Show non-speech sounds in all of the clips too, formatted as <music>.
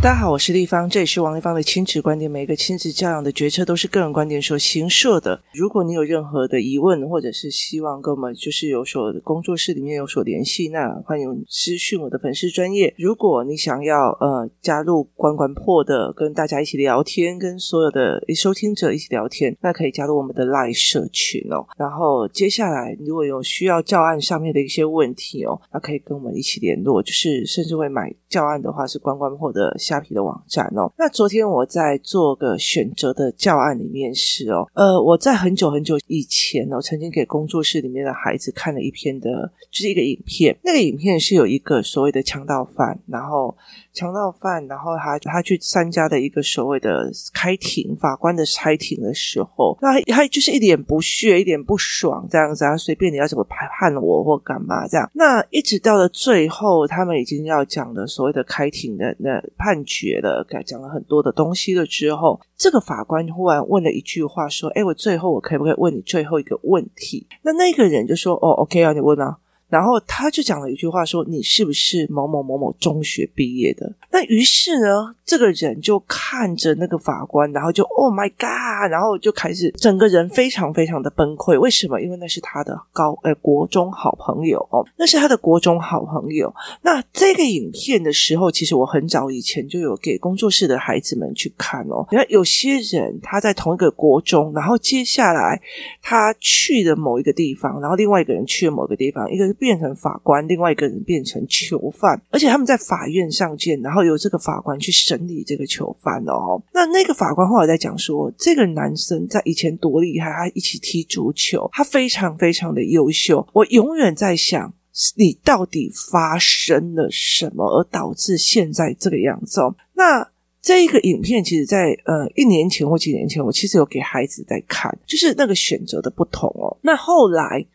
大家好，我是丽芳，这里是王丽芳的亲子观点。每一个亲子教养的决策都是个人观点所形设的。如果你有任何的疑问，或者是希望跟我们就是有所工作室里面有所联系，那欢迎私讯我的粉丝专业。如果你想要呃加入关关破的，跟大家一起聊天，跟所有的收听者一起聊天，那可以加入我们的 Live 社群哦。然后接下来如果有需要教案上面的一些问题哦，那可以跟我们一起联络，就是甚至会买教案的话是关关破的。虾皮的网站哦，那昨天我在做个选择的教案里面是哦，呃，我在很久很久以前哦，曾经给工作室里面的孩子看了一篇的，就是一个影片，那个影片是有一个所谓的强盗犯，然后。强盗犯，然后他他去参加的一个所谓的开庭，法官的开庭的时候，那他就是一脸不屑，一脸不爽这样子，他随便你要怎么判判我或干嘛这样。那一直到了最后，他们已经要讲的所谓的开庭的那判决了，讲了很多的东西了之后，这个法官忽然问了一句话说：“哎，我最后我可不可以问你最后一个问题？”那那个人就说：“哦，OK 啊，你问啊。”然后他就讲了一句话说：“你是不是某某某某中学毕业的？”那于是呢，这个人就看着那个法官，然后就 “Oh my God”，然后就开始整个人非常非常的崩溃。为什么？因为那是他的高呃国中好朋友哦，那是他的国中好朋友。那这个影片的时候，其实我很早以前就有给工作室的孩子们去看哦。你看，有些人他在同一个国中，然后接下来他去了某一个地方，然后另外一个人去了某个地方，一个。变成法官，另外一个人变成囚犯，而且他们在法院上见，然后由这个法官去审理这个囚犯哦。那那个法官后来在讲说，这个男生在以前多厉害，他一起踢足球，他非常非常的优秀。我永远在想，你到底发生了什么，而导致现在这个样子？那这一个影片，其实在呃一年前或几年前，我其实有给孩子在看，就是那个选择的不同哦。那后来。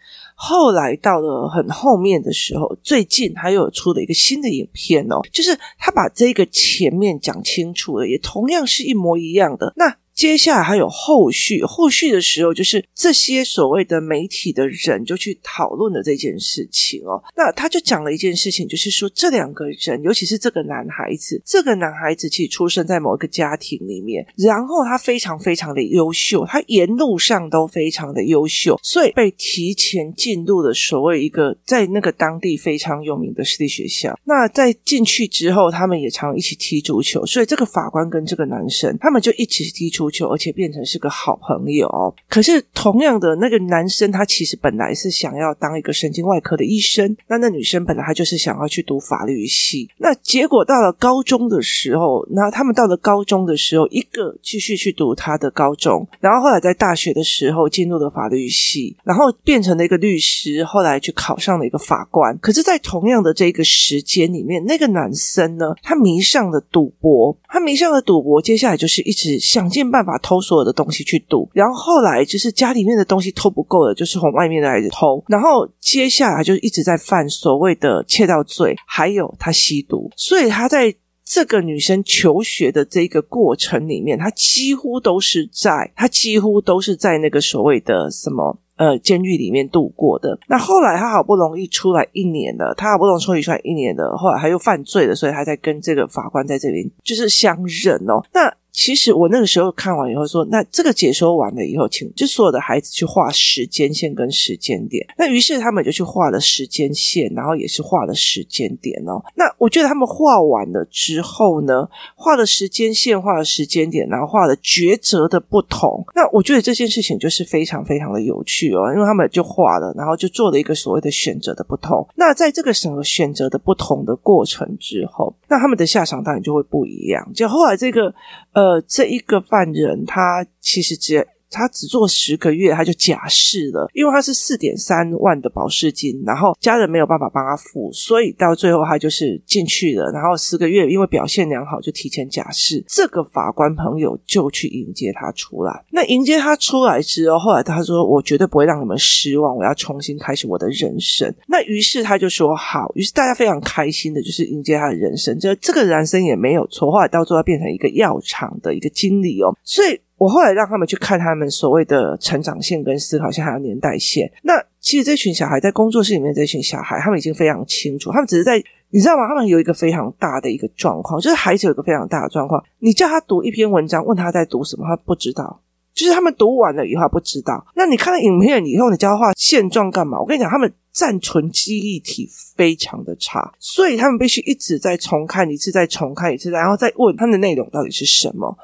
后来到了很后面的时候，最近他又出了一个新的影片哦，就是他把这个前面讲清楚了，也同样是一模一样的。那。接下来还有后续，后续的时候就是这些所谓的媒体的人就去讨论了这件事情哦。那他就讲了一件事情，就是说这两个人，尤其是这个男孩子，这个男孩子其实出生在某一个家庭里面，然后他非常非常的优秀，他沿路上都非常的优秀，所以被提前进入了所谓一个在那个当地非常有名的私立学校。那在进去之后，他们也常一起踢足球，所以这个法官跟这个男生他们就一起踢足。足球，而且变成是个好朋友。可是，同样的那个男生，他其实本来是想要当一个神经外科的医生。那那女生本来她就是想要去读法律系。那结果到了高中的时候，那他们到了高中的时候，一个继续去读他的高中，然后后来在大学的时候进入了法律系，然后变成了一个律师，后来去考上了一个法官。可是，在同样的这个时间里面，那个男生呢，他迷上了赌博，他迷上了赌博，接下来就是一直想尽。办法偷所有的东西去赌，然后后来就是家里面的东西偷不够了，就是从外面的来的偷，然后接下来就一直在犯所谓的窃盗罪，还有他吸毒，所以他在这个女生求学的这个过程里面，他几乎都是在，他几乎都是在那个所谓的什么呃监狱里面度过的。那后来他好不容易出来一年了，他好不容易出来一年了，后来他又犯罪了，所以他在跟这个法官在这边就是相认哦。那其实我那个时候看完以后说，那这个解说完了以后，请就所有的孩子去画时间线跟时间点。那于是他们就去画了时间线，然后也是画了时间点哦。那我觉得他们画完了之后呢，画了时间线，画了时间点，然后画了抉择的不同。那我觉得这件事情就是非常非常的有趣哦，因为他们就画了，然后就做了一个所谓的选择的不同。那在这个什么选择的不同的过程之后，那他们的下场当然就会不一样。就后来这个呃。呃，这一个犯人，他其实只。他只做十个月，他就假释了，因为他是四点三万的保释金，然后家人没有办法帮他付，所以到最后他就是进去了，然后十个月因为表现良好就提前假释。这个法官朋友就去迎接他出来。那迎接他出来之后，后来他说：“我绝对不会让你们失望，我要重新开始我的人生。”那于是他就说：“好。”于是大家非常开心的，就是迎接他的人生。这这个男生也没有错，后来到最后变成一个药厂的一个经理哦，所以。我后来让他们去看他们所谓的成长线跟思考线，还有年代线。那其实这群小孩在工作室里面，这群小孩他们已经非常清楚，他们只是在你知道吗？他们有一个非常大的一个状况，就是孩子有一个非常大的状况。你叫他读一篇文章，问他在读什么，他不知道。就是他们读完了以后不知道。那你看了影片以后，你教他画现状干嘛？我跟你讲，他们暂存记忆体非常的差，所以他们必须一直在重看一次，再重看一次，然后再问他们的内容到底是什么。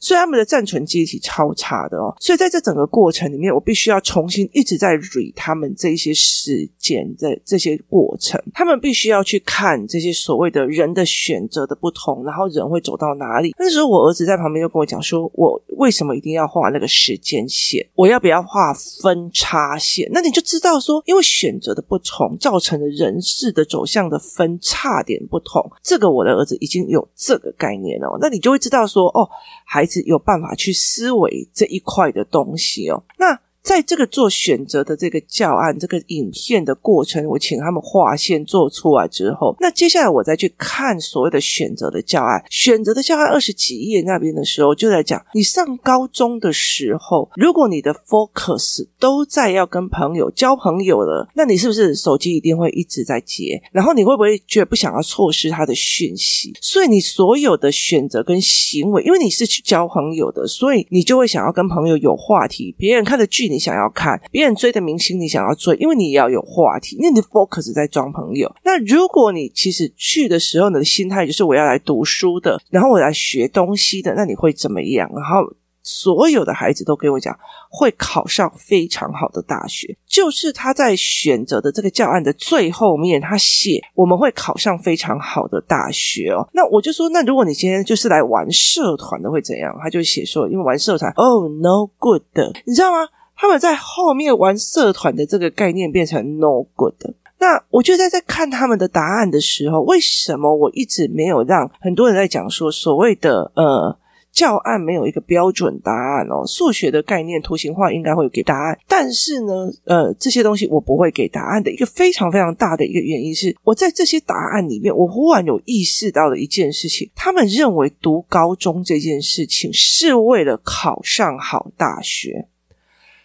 所以他们的暂存记忆体超差的哦，所以在这整个过程里面，我必须要重新一直在 re 他们这些事件的这些过程，他们必须要去看这些所谓的人的选择的不同，然后人会走到哪里。那时候我儿子在旁边又跟我讲说，我为什么一定要画那个时间线？我要不要画分叉线？那你就知道说，因为选择不同，造成的人事的走向的分差点不同。这个我的儿子已经有这个概念了，那你就会知道说，哦，孩子有办法去思维这一块的东西哦，那。在这个做选择的这个教案、这个影片的过程，我请他们画线做出来之后，那接下来我再去看所谓的选择的教案。选择的教案二十几页那边的时候，就在讲你上高中的时候，如果你的 focus 都在要跟朋友交朋友了，那你是不是手机一定会一直在接？然后你会不会觉得不想要错失他的讯息？所以你所有的选择跟行为，因为你是去交朋友的，所以你就会想要跟朋友有话题。别人看的剧。你想要看别人追的明星，你想要追，因为你也要有话题，因为你的 focus 在装朋友。那如果你其实去的时候，你的心态就是我要来读书的，然后我来学东西的，那你会怎么样？然后所有的孩子都跟我讲，会考上非常好的大学。就是他在选择的这个教案的最后面，他写我们会考上非常好的大学哦。那我就说，那如果你今天就是来玩社团的会怎样？他就写说，因为玩社团，Oh，no good，你知道吗？他们在后面玩社团的这个概念变成 no good。那我就在在看他们的答案的时候，为什么我一直没有让很多人在讲说所谓的呃教案没有一个标准答案哦？数学的概念图形化应该会给答案，但是呢，呃，这些东西我不会给答案的一个非常非常大的一个原因是，我在这些答案里面，我忽然有意识到了一件事情：他们认为读高中这件事情是为了考上好大学。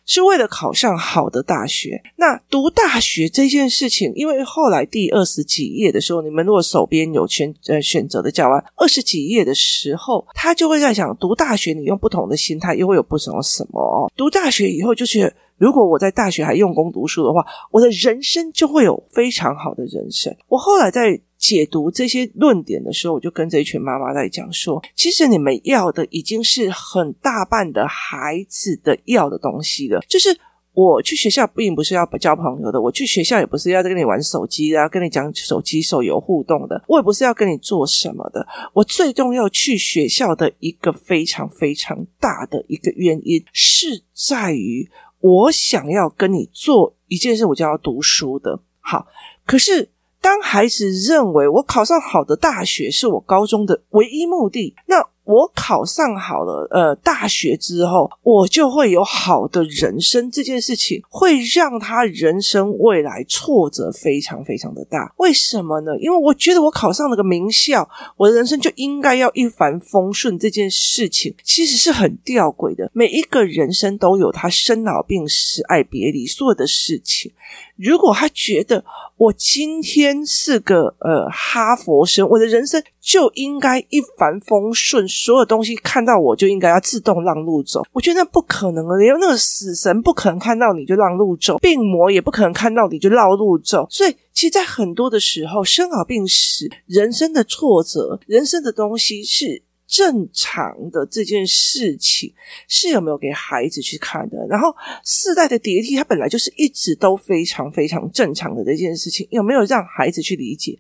是为了考上好的大学。那读大学这件事情，因为后来第二十几页的时候，你们如果手边有选呃选择的教案，二十几页的时候，他就会在想，读大学你用不同的心态，又会有不同的什么哦？读大学以后，就是如果我在大学还用功读书的话，我的人生就会有非常好的人生。我后来在。解读这些论点的时候，我就跟这一群妈妈在讲说，其实你们要的已经是很大半的孩子的要的东西了。就是我去学校并不是要交朋友的，我去学校也不是要跟你玩手机啊，跟你讲手机手游互动的，我也不是要跟你做什么的。我最重要去学校的一个非常非常大的一个原因，是在于我想要跟你做一件事，我就要读书的。好，可是。当孩子认为我考上好的大学是我高中的唯一目的，那我考上好了呃大学之后，我就会有好的人生。这件事情会让他人生未来挫折非常非常的大。为什么呢？因为我觉得我考上了个名校，我的人生就应该要一帆风顺。这件事情其实是很吊诡的。每一个人生都有他生老病死、爱别离所有的事情。如果他觉得我今天是个呃哈佛生，我的人生就应该一帆风顺，所有东西看到我就应该要自动让路走。我觉得那不可能啊，连那个死神不可能看到你就让路走，病魔也不可能看到你就绕路走。所以，其实，在很多的时候，生老病死、人生的挫折、人生的东西是。正常的这件事情是有没有给孩子去看的？然后世代的叠替，它本来就是一直都非常非常正常的这件事情，有没有让孩子去理解？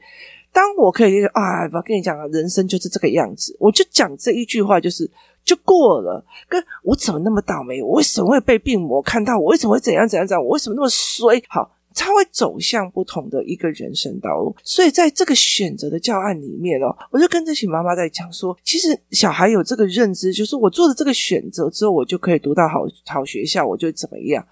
当我可以啊，我跟你讲啊，人生就是这个样子，我就讲这一句话，就是就过了。跟我怎么那么倒霉？我为什么会被病魔看到？我为什么会怎样怎样怎样？我为什么那么衰？好。他会走向不同的一个人生道路，所以在这个选择的教案里面哦，我就跟这群妈妈在讲说，其实小孩有这个认知，就是我做了这个选择之后，我就可以读到好好学校，我就怎么样。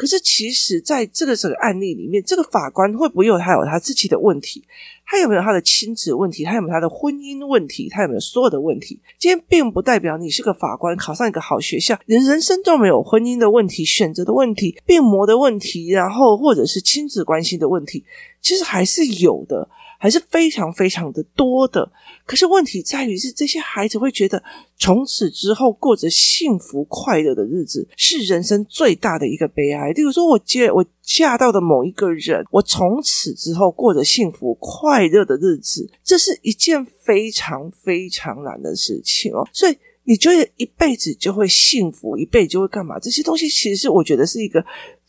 可是，其实在这个整个案例里面，这个法官会不会有他有他自己的问题？他有没有他的亲子问题？他有没有他的婚姻问题？他有没有所有的问题？今天并不代表你是个法官，考上一个好学校，连人生都没有婚姻的问题、选择的问题、病魔的问题，然后或者是亲子关系的问题，其实还是有的。还是非常非常的多的。可是问题在于是，这些孩子会觉得从此之后过着幸福快乐的日子是人生最大的一个悲哀。例如说，我接我嫁到的某一个人，我从此之后过着幸福快乐的日子，这是一件非常非常难的事情哦。所以。你觉得一辈子就会幸福，一辈子就会干嘛？这些东西其实是我觉得是一个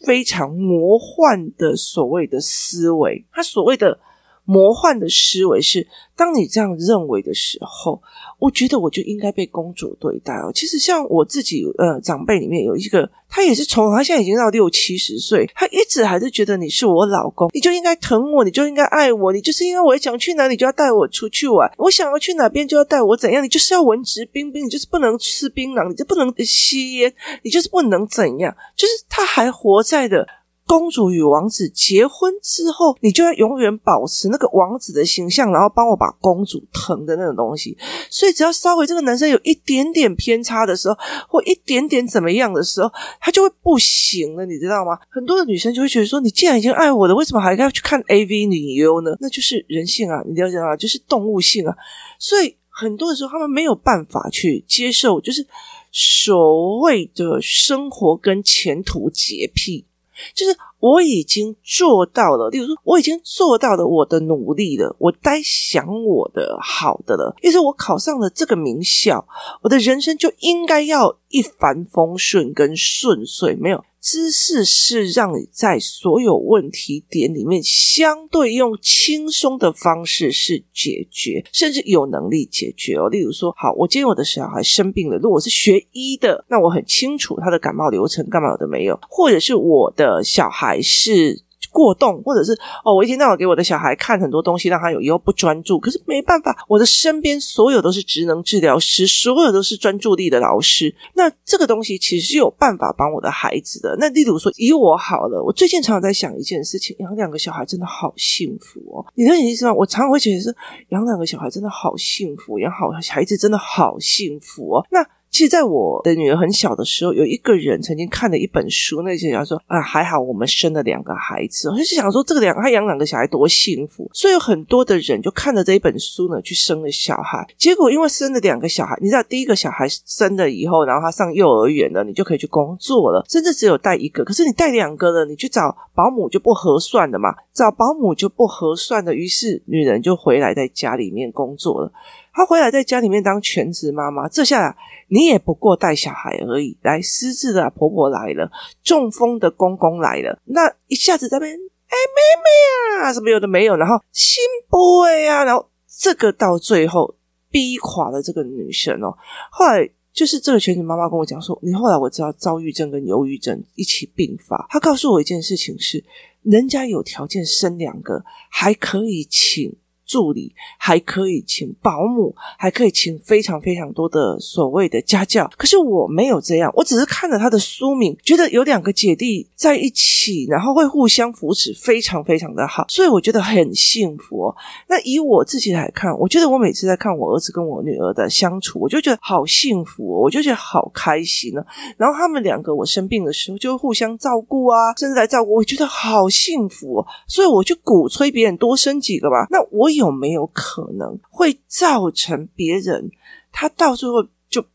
非常魔幻的所谓的思维，他所谓的。魔幻的思维是，当你这样认为的时候，我觉得我就应该被公主对待哦。其实像我自己，呃，长辈里面有一个，他也是从他 <laughs> 现在已经到六七十岁，他一直还是觉得你是我老公，你就应该疼我，你就应该爱我，你就是因为我想去哪里就要带我出去玩，我想要去哪边就要带我怎样，你就是要文质彬彬，你就是不能吃槟榔，你就不能吸烟，你就是不能怎样，就是他还活在的。公主与王子结婚之后，你就要永远保持那个王子的形象，然后帮我把公主疼的那种东西。所以，只要稍微这个男生有一点点偏差的时候，或一点点怎么样的时候，他就会不行了，你知道吗？很多的女生就会觉得说：“你既然已经爱我了，为什么还要去看 AV 女优呢？”那就是人性啊，你了解吗？就是动物性啊。所以，很多的时候他们没有办法去接受，就是所谓的生活跟前途洁癖。就是我已经做到了，例如说我已经做到了我的努力了，我该想我的好的了。意思我考上了这个名校，我的人生就应该要一帆风顺跟顺遂，没有。知识是让你在所有问题点里面，相对用轻松的方式是解决，甚至有能力解决哦。例如说，好，我今天我的小孩生病了，如果是学医的，那我很清楚他的感冒流程，干嘛有的没有，或者是我的小孩是。过动，或者是哦，我一天到晚给我的小孩看很多东西，让他有以后不专注。可是没办法，我的身边所有都是职能治疗师，所有都是专注力的老师。那这个东西其实是有办法帮我的孩子的。那例如说，以我好了，我最近常常在想一件事情：养两个小孩真的好幸福哦。你能理解吗？我常常会觉得是养两个小孩真的好幸福，养好孩子真的好幸福哦。那。其实，在我的女儿很小的时候，有一个人曾经看了一本书，那些人说啊，还好我们生了两个孩子，我就想说，这个两个他养两个小孩多幸福。所以有很多的人就看着这一本书呢，去生了小孩。结果因为生了两个小孩，你知道，第一个小孩生了以后，然后他上幼儿园了，你就可以去工作了，甚至只有带一个。可是你带两个了，你去找保姆就不合算了嘛，找保姆就不合算的，于是女人就回来在家里面工作了。她回来在家里面当全职妈妈，这下你也不过带小孩而已。来失智的婆婆来了，中风的公公来了，那一下子在那边，哎，妹妹啊，什么有的没有，然后心不会啊，然后这个到最后逼垮了这个女生哦。后来就是这个全职妈妈跟我讲说，你后来我知道躁郁症跟忧郁症一起并发。她告诉我一件事情是，人家有条件生两个，还可以请。助理还可以请保姆，还可以请非常非常多的所谓的家教。可是我没有这样，我只是看了他的书名，觉得有两个姐弟在一起，然后会互相扶持，非常非常的好，所以我觉得很幸福。那以我自己来看，我觉得我每次在看我儿子跟我女儿的相处，我就觉得好幸福哦，我就觉得好开心呢。然后他们两个我生病的时候就会互相照顾啊，甚至来照顾，我觉得好幸福哦。所以我就鼓吹别人多生几个吧。那我有。有没有可能会造成别人他到最后就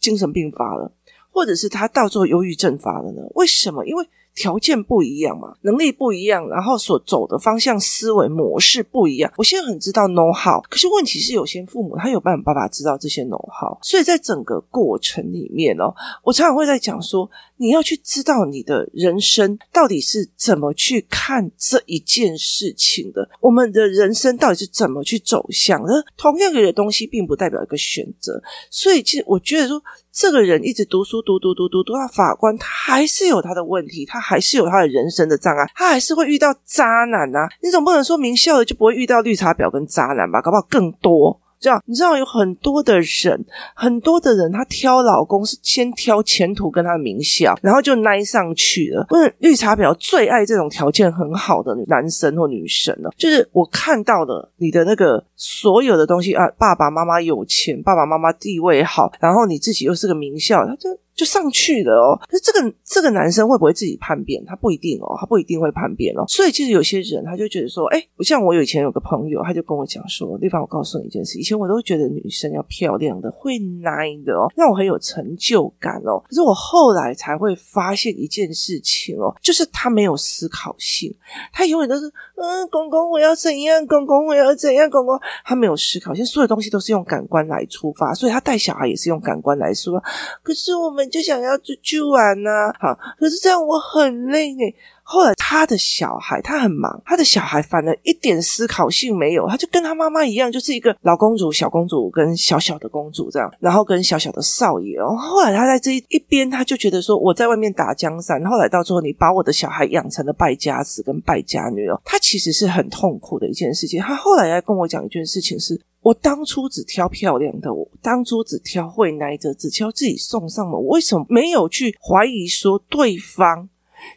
精神病发了，或者是他到最后忧郁症发了呢？为什么？因为条件不一样嘛，能力不一样，然后所走的方向、思维模式不一样。我现在很知道 know how，可是问题是，有些父母他有办法知道这些 know how，所以在整个过程里面哦，我常常会在讲说。你要去知道你的人生到底是怎么去看这一件事情的，我们的人生到底是怎么去走向的？同样一个东西，并不代表一个选择。所以，其实我觉得说，这个人一直读书读读读读读到法官，他还是有他的问题，他还是有他的人生的障碍，他还是会遇到渣男啊！你总不能说名校的就不会遇到绿茶婊跟渣男吧？搞不好更多。这样，你知道有很多的人，很多的人，他挑老公是先挑前途跟他的名校，然后就奈上去了。不是绿茶婊最爱这种条件很好的男生或女生了。就是我看到的你的那个所有的东西啊，爸爸妈妈有钱，爸爸妈妈地位好，然后你自己又是个名校，他就就上去了哦。可是这个这个男生会不会自己叛变？他不一定哦，他不一定会叛变哦。所以其实有些人他就觉得说，哎，不像我以前有个朋友，他就跟我讲说，丽芳，我告诉你一件事，以前我都觉得女生要漂亮的，会奶的哦，让我很有成就感哦。可是我后来才会发现一件事情哦，就是他没有思考性，他永远都是，嗯，公公我要怎样，公公我要怎样，公公他没有思考性，所有东西都是用感官来出发，所以他带小孩也是用感官来说。可是我们就想要出去玩呐，好，可是这样我很累呢。后来他的小孩他很忙，他的小孩反而一点思考性没有，他就跟他妈妈一样，就是一个老公主、小公主跟小小的公主这样，然后跟小小的少爷哦。后来他在这一边，他就觉得说我在外面打江山，后来到最后你把我的小孩养成了败家子跟败家女哦，他其实是很痛苦的一件事情。他后来要跟我讲一件事情是，我当初只挑漂亮的，我当初只挑会耐着，只挑自己送上门，我为什么没有去怀疑说对方？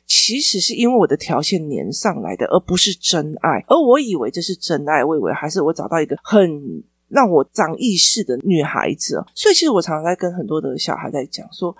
其实是因为我的条件粘上来的，而不是真爱。而我以为这是真爱，我以为还是我找到一个很让我长意识的女孩子。所以，其实我常常在跟很多的小孩在讲说。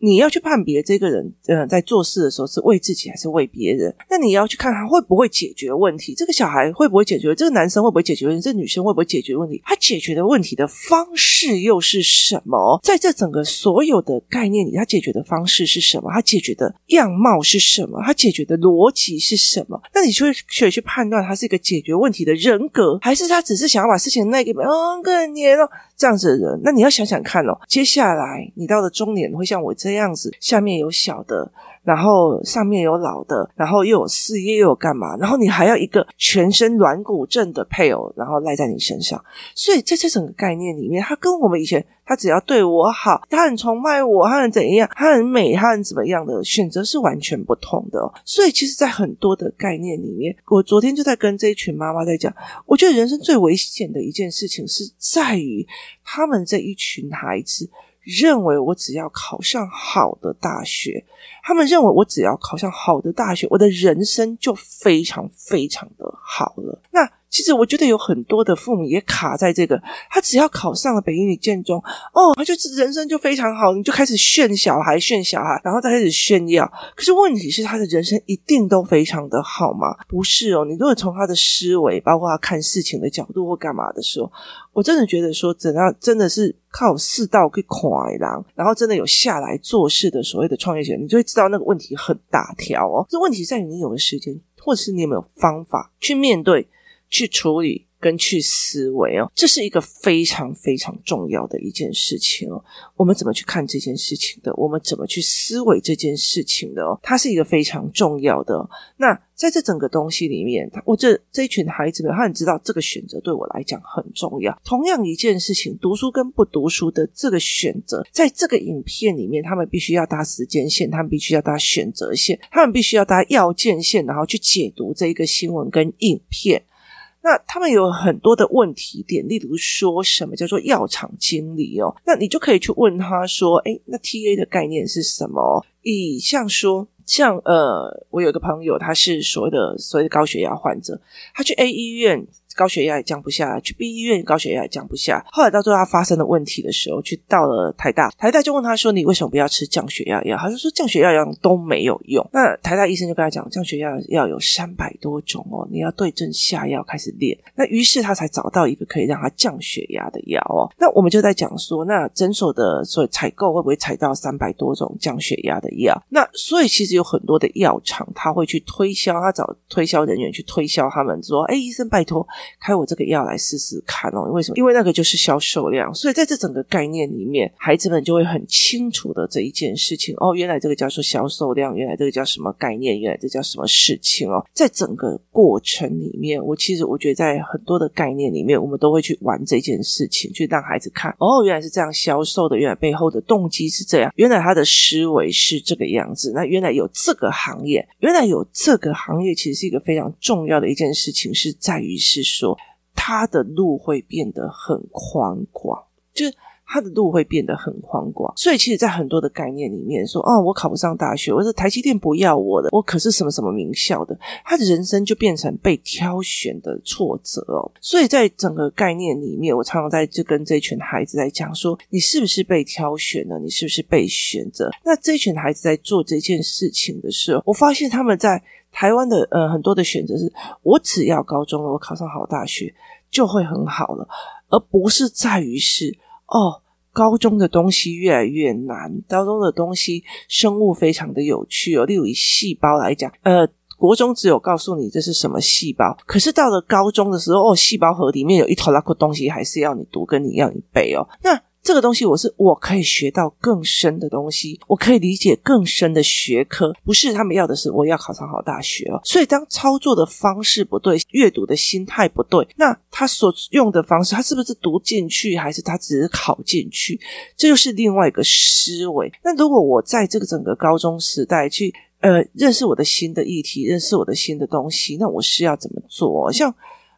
你要去判别这个人，呃，在做事的时候是为自己还是为别人？那你要去看他会不会解决问题，这个小孩会不会解决，这个男生会不会解决问题，这女生会不会解决问题？他解决的问题的方式又是什么？在这整个所有的概念里，他解决的方式是什么？他解决的样貌是什么？他解决的逻辑是什么？那你就会可以去判断他是一个解决问题的人格，还是他只是想要把事情那个嗯更年哦这样子的人？那你要想想看哦，接下来你到了中年会像我这样。子，下面有小的。然后上面有老的，然后又有事业，又有干嘛？然后你还要一个全身软骨症的配偶，然后赖在你身上。所以在这整个概念里面，他跟我们以前他只要对我好，他很崇拜我，他很怎样，他很美，他很怎么样的选择是完全不同的。所以其实，在很多的概念里面，我昨天就在跟这一群妈妈在讲，我觉得人生最危险的一件事情是在于他们这一群孩子。认为我只要考上好的大学，他们认为我只要考上好的大学，我的人生就非常非常的好了。那。其实我觉得有很多的父母也卡在这个，他只要考上了北一女、建中，哦，他就人生就非常好，你就开始炫小孩、炫小孩，然后再开始炫耀。可是问题是，他的人生一定都非常的好吗？不是哦。你如果从他的思维，包括他看事情的角度或干嘛的时候，我真的觉得说，怎样真的是靠世道去快狼，然后真的有下来做事的所谓的创业者，你就会知道那个问题很大条哦。这问题在于你有没有时间，或者是你有没有方法去面对。去处理跟去思维哦，这是一个非常非常重要的一件事情哦。我们怎么去看这件事情的？我们怎么去思维这件事情的？哦，它是一个非常重要的。那在这整个东西里面，我这这一群孩子们，他很知道这个选择对我来讲很重要。同样一件事情，读书跟不读书的这个选择，在这个影片里面，他们必须要搭时间线，他们必须要搭选择线，他们必须要搭要件线，然后去解读这一个新闻跟影片。那他们有很多的问题点，例如说什么叫做药厂经理哦？那你就可以去问他说：“哎，那 TA 的概念是什么？”以像说，像呃，我有一个朋友，他是所谓的所谓的高血压患者，他去 A 医院。高血压也降不下，去 B 医院高血压也降不下。后来到最后他发生了问题的时候，去到了台大，台大就问他说：“你为什么不要吃降血压药？”他就说：“降血压药都没有用。”那台大医生就跟他讲：“降血压药有三百多种哦，你要对症下药开始练。”那于是他才找到一个可以让他降血压的药哦。那我们就在讲说，那诊所的所以采购会不会采到三百多种降血压的药？那所以其实有很多的药厂他会去推销，他找推销人员去推销他们说：“哎，医生拜托。”开我这个药来试试看哦，为什么？因为那个就是销售量，所以在这整个概念里面，孩子们就会很清楚的这一件事情哦，原来这个叫做销售量，原来这个叫什么概念，原来这叫什么事情哦。在整个过程里面，我其实我觉得在很多的概念里面，我们都会去玩这件事情，去让孩子看哦，原来是这样销售的，原来背后的动机是这样，原来他的思维是这个样子，那原来有这个行业，原来有这个行业，其实是一个非常重要的一件事情，是在于是说。他的路会变得很宽广。就是。他的路会变得很宽广，所以其实，在很多的概念里面说，哦，我考不上大学，我是台积电不要我的，我可是什么什么名校的，他的人生就变成被挑选的挫折哦。所以在整个概念里面，我常常在这跟这群孩子在讲说，你是不是被挑选了？你是不是被选择？那这群孩子在做这件事情的时候，我发现他们在台湾的呃很多的选择是，我只要高中了，我考上好大学就会很好了，而不是在于是。哦，高中的东西越来越难。高中的东西，生物非常的有趣哦。例如以细胞来讲，呃，国中只有告诉你这是什么细胞，可是到了高中的时候，哦，细胞核里面有一坨拉库东西，还是要你读，跟你要你背哦。那这个东西，我是我可以学到更深的东西，我可以理解更深的学科，不是他们要的是我要考上好大学哦。所以，当操作的方式不对，阅读的心态不对，那他所用的方式，他是不是读进去，还是他只是考进去？这就是另外一个思维。那如果我在这个整个高中时代去呃认识我的新的议题，认识我的新的东西，那我是要怎么做？像。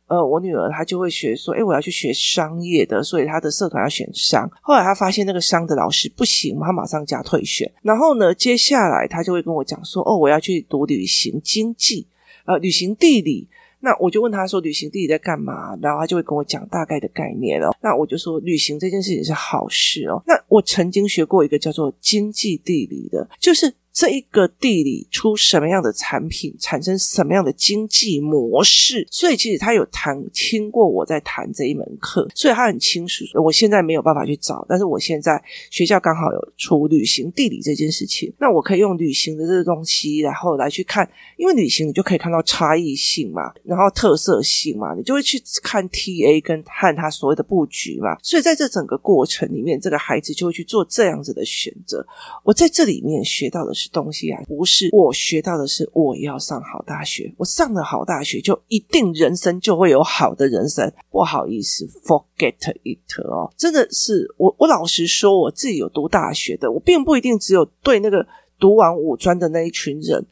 呃，我女儿她就会学说，诶，我要去学商业的，所以她的社团要选商。后来她发现那个商的老师不行，她马上加退选。然后呢，接下来她就会跟我讲说，哦，我要去读旅行经济，呃，旅行地理。那我就问她说，旅行地理在干嘛？然后她就会跟我讲大概的概念了。那我就说，旅行这件事情是好事哦。那我曾经学过一个叫做经济地理的，就是。这一个地理出什么样的产品，产生什么样的经济模式，所以其实他有谈听过我在谈这一门课，所以他很清楚。我现在没有办法去找，但是我现在学校刚好有出旅行地理这件事情，那我可以用旅行的这个东西，然后来去看，因为旅行你就可以看到差异性嘛，然后特色性嘛，你就会去看 TA 跟看他所谓的布局嘛，所以在这整个过程里面，这个孩子就会去做这样子的选择。我在这里面学到的。东西啊，不是我学到的是我要上好大学，我上了好大学就一定人生就会有好的人生。不好意思，forget it 哦，真的是我我老实说，我自己有读大学的，我并不一定只有对那个读完五专的那一群人。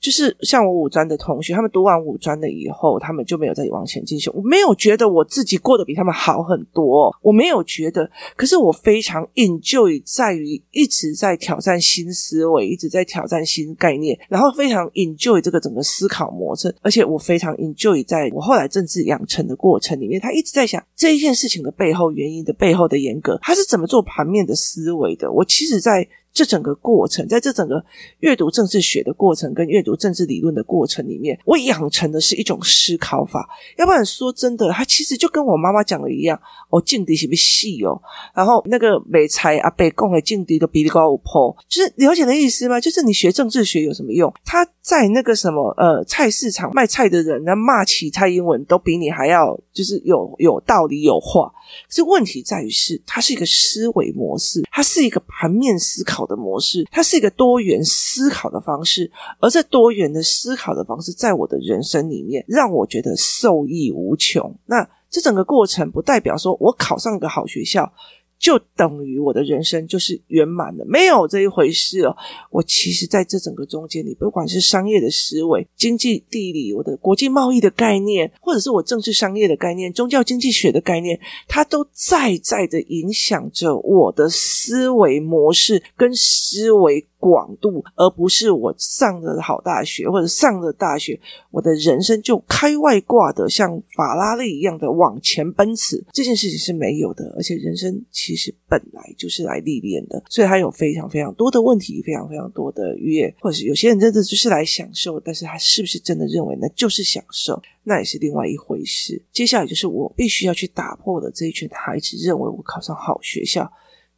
就是像我五专的同学，他们读完五专了以后，他们就没有再往前进修。我没有觉得我自己过得比他们好很多，我没有觉得。可是我非常 enjoy 在于一直在挑战新思维，一直在挑战新概念，然后非常 enjoy 这个整个思考模式。而且我非常 enjoy 在我后来政治养成的过程里面，他一直在想这一件事情的背后原因的背后的严格，他是怎么做盘面的思维的。我其实，在这整个过程，在这整个阅读政治学的过程跟阅读政治理论的过程里面，我养成的是一种思考法。要不然说真的，他其实就跟我妈妈讲的一样，哦，境地是不是细哦？然后那个美才啊北共的境地都比你高五坡，就是了解的意思吗？就是你学政治学有什么用？他在那个什么呃菜市场卖菜的人，那骂起蔡英文都比你还要就是有有道理有话。可是问题在于是，它是一个思维模式，它是一个盘面思考的模式，它是一个多元思考的方式。而这多元的思考的方式，在我的人生里面，让我觉得受益无穷。那这整个过程，不代表说我考上一个好学校。就等于我的人生就是圆满的，没有这一回事哦。我其实在这整个中间，你不管是商业的思维、经济地理、我的国际贸易的概念，或者是我政治商业的概念、宗教经济学的概念，它都在在的影响着我的思维模式跟思维。广度，而不是我上了好大学或者上了大学，我的人生就开外挂的像法拉利一样的往前奔驰，这件事情是没有的。而且人生其实本来就是来历练的，所以他有非常非常多的问题，非常非常多的约，或者是有些人真的就是来享受，但是他是不是真的认为那就是享受，那也是另外一回事。接下来就是我必须要去打破的这一群孩子认为我考上好学校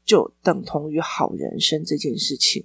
就等同于好人生这件事情。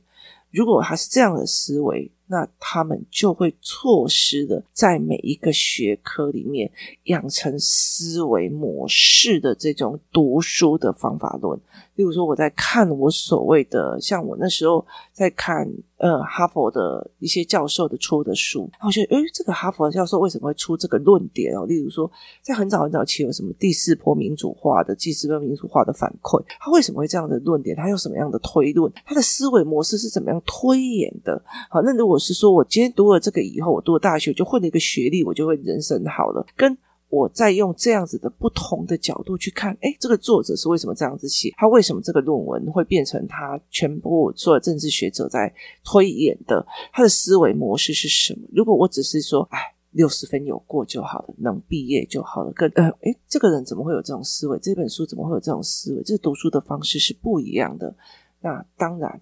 如果他是这样的思维，那他们就会错失了在每一个学科里面养成思维模式的这种读书的方法论。例如说，我在看我所谓的，像我那时候在看呃哈佛的一些教授的出的书，然后我觉得，诶，这个哈佛教授为什么会出这个论点哦？例如说，在很早很早期有什么第四波民主化的、第四波民主化的反馈，他为什么会这样的论点？他有什么样的推论？他的思维模式是怎么样推演的？好，那如果是说我今天读了这个以后，我读了大学就混了一个学历，我就会人生好了，跟。我再用这样子的不同的角度去看，哎，这个作者是为什么这样子写？他为什么这个论文会变成他全部所有政治学者在推演的？他的思维模式是什么？如果我只是说，哎，六十分有过就好了，能毕业就好了，跟呃，诶，这个人怎么会有这种思维？这本书怎么会有这种思维？这读书的方式是不一样的。那当然。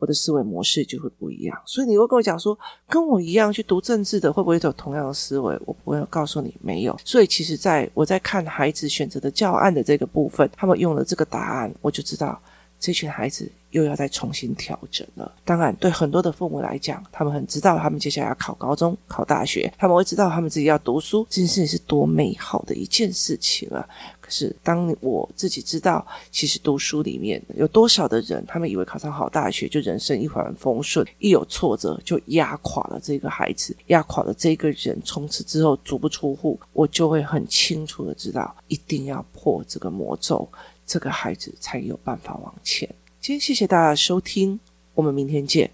我的思维模式就会不一样，所以你会跟我讲说，跟我一样去读政治的会不会有同样的思维？我不会告诉你没有。所以其实在我在看孩子选择的教案的这个部分，他们用了这个答案，我就知道这群孩子又要再重新调整了。当然，对很多的父母来讲，他们很知道他们接下来要考高中、考大学，他们会知道他们自己要读书，这件事情是多美好的一件事情啊！可是，当我自己知道，其实读书里面有多少的人，他们以为考上好大学就人生一帆风顺，一有挫折就压垮了这个孩子，压垮了这个人，从此之后足不出户，我就会很清楚的知道，一定要破这个魔咒，这个孩子才有办法往前。今天谢谢大家的收听，我们明天见。